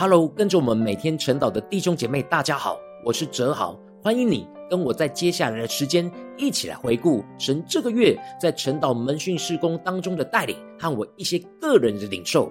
Hello，跟着我们每天晨祷的弟兄姐妹，大家好，我是哲豪，欢迎你跟我在接下来的时间一起来回顾神这个月在晨祷门训事工当中的带领和我一些个人的领受。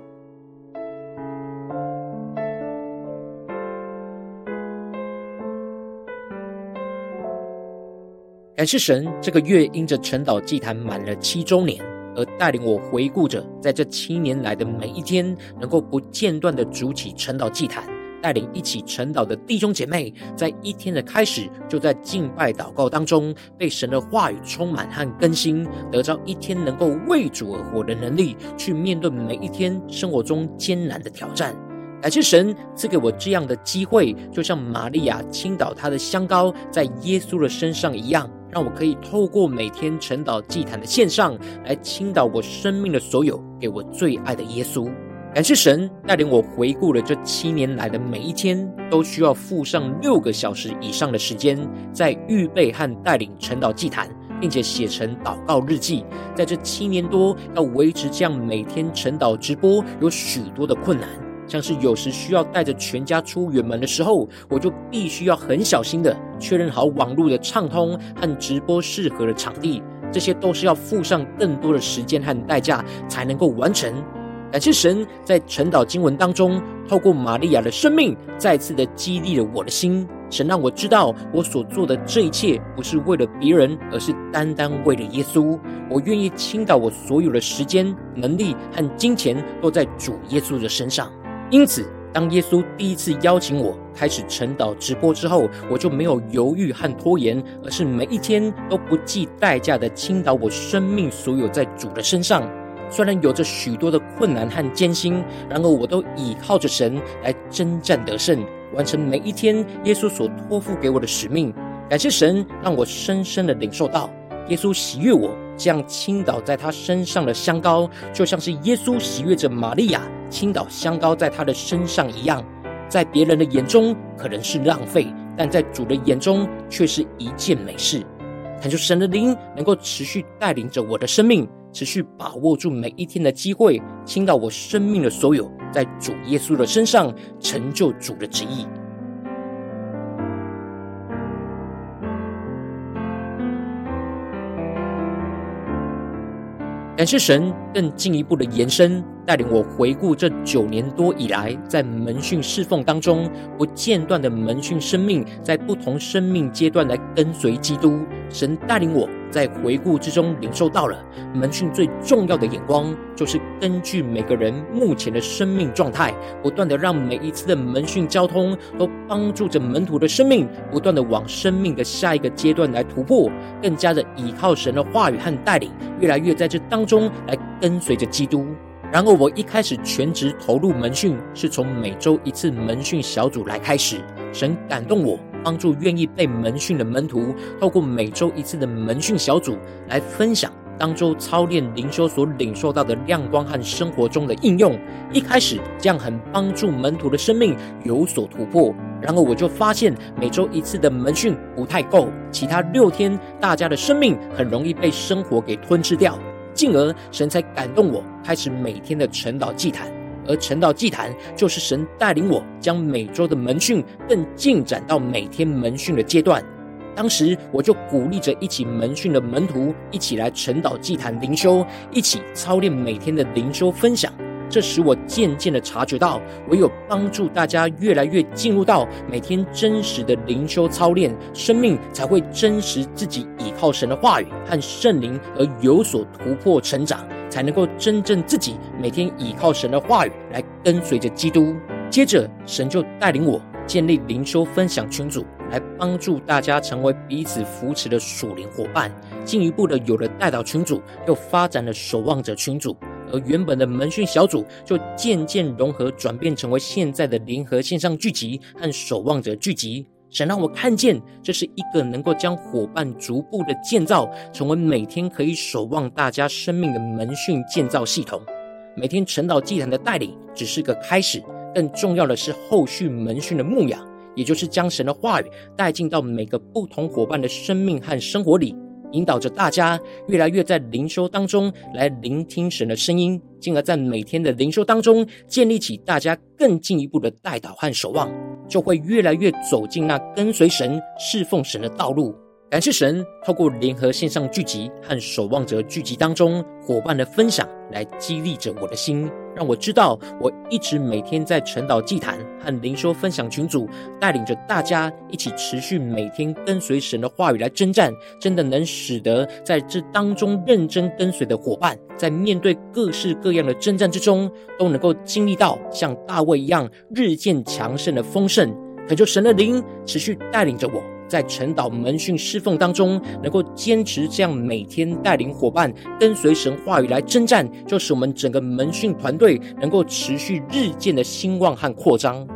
感谢神，这个月因着晨祷祭坛满了七周年。而带领我回顾着，在这七年来的每一天，能够不间断的筑起晨祷祭坛，带领一起晨祷的弟兄姐妹，在一天的开始，就在敬拜祷告当中，被神的话语充满和更新，得着一天能够为主而活的能力，去面对每一天生活中艰难的挑战。感谢神赐给我这样的机会，就像玛利亚倾倒她的香膏在耶稣的身上一样。让我可以透过每天晨祷祭坛的献上，来倾倒我生命的所有，给我最爱的耶稣。感谢神带领我回顾了这七年来的每一天，都需要付上六个小时以上的时间，在预备和带领晨祷祭坛，并且写成祷告日记。在这七年多要维持这样每天晨祷直播，有许多的困难。像是有时需要带着全家出远门的时候，我就必须要很小心的确认好网络的畅通和直播适合的场地，这些都是要付上更多的时间和代价才能够完成。感谢神在晨祷经文当中，透过玛利亚的生命，再次的激励了我的心。神让我知道，我所做的这一切不是为了别人，而是单单为了耶稣。我愿意倾倒我所有的时间、能力和金钱，都在主耶稣的身上。因此，当耶稣第一次邀请我开始晨祷直播之后，我就没有犹豫和拖延，而是每一天都不计代价的倾倒我生命所有在主的身上。虽然有着许多的困难和艰辛，然而我都倚靠着神来征战得胜，完成每一天耶稣所托付给我的使命。感谢神，让我深深的领受到耶稣喜悦我。这样倾倒在他身上的香膏，就像是耶稣喜悦着玛利亚倾倒香膏在他的身上一样，在别人的眼中可能是浪费，但在主的眼中却是一件美事。恳求神的灵能够持续带领着我的生命，持续把握住每一天的机会，倾倒我生命的所有，在主耶稣的身上成就主的旨意。感谢神更进一步的延伸，带领我回顾这九年多以来在门训侍奉当中不间断的门训生命，在不同生命阶段来跟随基督。神带领我在回顾之中领受到了门训最重要的眼光，就是根据每个人目前的生命状态，不断的让每一次的门训交通都帮助着门徒的生命，不断的往生命的下一个阶段来突破，更加的依靠神的话语和带领，越来越在这当中来跟随着基督。然而，我一开始全职投入门训，是从每周一次门训小组来开始。神感动我，帮助愿意被门训的门徒，透过每周一次的门训小组来分享当周操练灵修所领受到的亮光和生活中的应用。一开始这样很帮助门徒的生命有所突破。然后我就发现每周一次的门训不太够，其他六天大家的生命很容易被生活给吞噬掉。进而，神才感动我，开始每天的晨祷祭坛。而晨祷祭坛，就是神带领我将每周的门训更进展到每天门训的阶段。当时，我就鼓励着一起门训的门徒，一起来晨祷祭坛灵修，一起操练每天的灵修分享。这使我渐渐的察觉到，唯有帮助大家越来越进入到每天真实的灵修操练，生命才会真实自己倚靠神的话语和圣灵而有所突破成长，才能够真正自己每天倚靠神的话语来跟随着基督。接着，神就带领我建立灵修分享群组，来帮助大家成为彼此扶持的属灵伙伴。进一步的有了代祷群组，又发展了守望者群组。而原本的门训小组就渐渐融合，转变成为现在的联合线上聚集和守望者聚集。神让我看见，这是一个能够将伙伴逐步的建造，成为每天可以守望大家生命的门训建造系统。每天晨祷祭坛的带领只是个开始，更重要的是后续门训的牧养，也就是将神的话语带进到每个不同伙伴的生命和生活里。引导着大家越来越在灵修当中来聆听神的声音，进而，在每天的灵修当中建立起大家更进一步的代祷和守望，就会越来越走进那跟随神、侍奉神的道路。感谢神，透过联合线上聚集和守望者聚集当中伙伴的分享，来激励着我的心，让我知道我一直每天在晨祷祭坛和灵修分享群组，带领着大家一起持续每天跟随神的话语来征战，真的能使得在这当中认真跟随的伙伴，在面对各式各样的征战之中，都能够经历到像大卫一样日渐强盛的丰盛。恳求神的灵持续带领着我。在晨祷门训侍奉当中，能够坚持这样每天带领伙伴跟随神话语来征战，就使我们整个门训团队能够持续日渐的兴旺和扩张。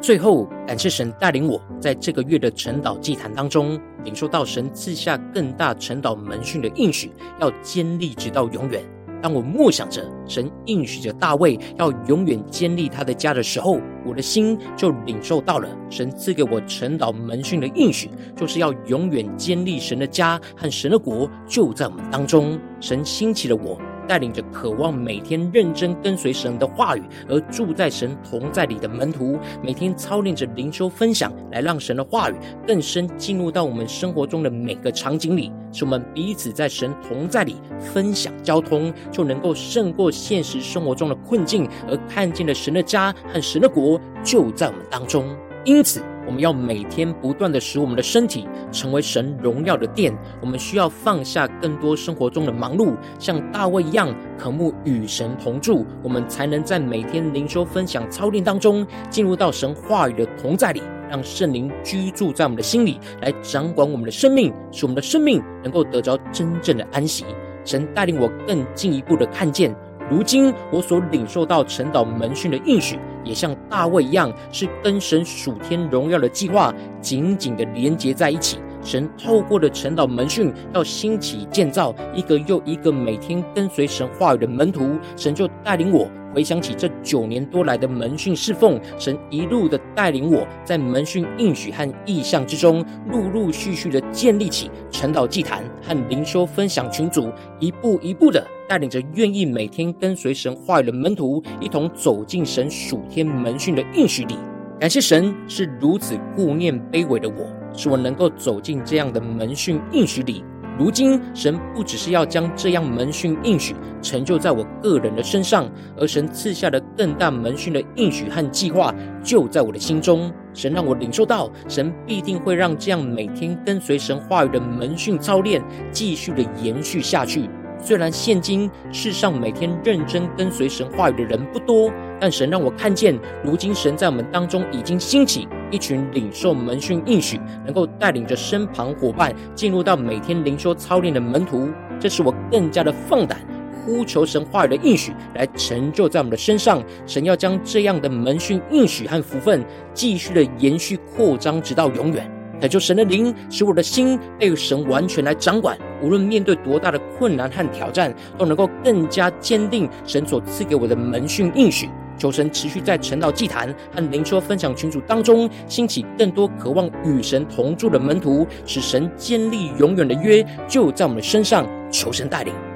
最后，感谢神带领我在这个月的晨祷祭坛当中，领受到神赐下更大晨祷门训的应许，要坚立直到永远。当我默想着神应许着大卫要永远坚立他的家的时候，我的心就领受到了神赐给我晨祷门训的应许，就是要永远坚立神的家和神的国就在我们当中。神兴起了我。带领着渴望每天认真跟随神的话语而住在神同在里的门徒，每天操练着灵修分享，来让神的话语更深进入到我们生活中的每个场景里，使我们彼此在神同在里分享交通，就能够胜过现实生活中的困境，而看见了神的家和神的国就在我们当中。因此，我们要每天不断的使我们的身体成为神荣耀的殿。我们需要放下更多生活中的忙碌，像大卫一样渴慕与神同住。我们才能在每天灵修分享操练当中，进入到神话语的同在里，让圣灵居住在我们的心里，来掌管我们的生命，使我们的生命能够得着真正的安息。神带领我更进一步的看见。如今我所领受到陈导门训的应许，也像大卫一样，是跟神属天荣耀的计划紧紧的连结在一起。神透过了陈导门训，要兴起建造一个又一个每天跟随神话语的门徒。神就带领我回想起这九年多来的门训侍奉，神一路的带领我在门训应许和意象之中，陆陆续续的建立起陈导祭坛和灵修分享群组，一步一步的。带领着愿意每天跟随神话语的门徒，一同走进神属天门训的应许里。感谢神是如此顾念卑微的我，使我能够走进这样的门训应许里。如今，神不只是要将这样门训应许成就在我个人的身上，而神赐下的更大门训的应许和计划，就在我的心中。神让我领受到，神必定会让这样每天跟随神话语的门训操练，继续的延续下去。虽然现今世上每天认真跟随神话语的人不多，但神让我看见，如今神在我们当中已经兴起一群领受门训应许，能够带领着身旁伙伴进入到每天灵修操练的门徒。这使我更加的放胆呼求神话语的应许来成就在我们的身上。神要将这样的门训应许和福分继续的延续扩张，直到永远。恳求神的灵，使我的心被神完全来掌管。无论面对多大的困难和挑战，都能够更加坚定神所赐给我的门训应许。求神持续在晨祷祭坛和灵修分享群组当中兴起更多渴望与神同住的门徒，使神建立永远的约就在我们的身上。求神带领。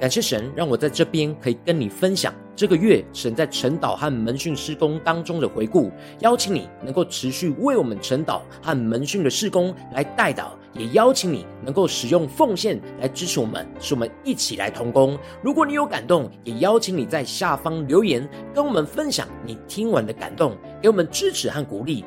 感谢神，让我在这边可以跟你分享这个月神在晨祷和门训施工当中的回顾。邀请你能够持续为我们晨祷和门训的施工来代祷，也邀请你能够使用奉献来支持我们，使我们一起来同工。如果你有感动，也邀请你在下方留言跟我们分享你听完的感动，给我们支持和鼓励。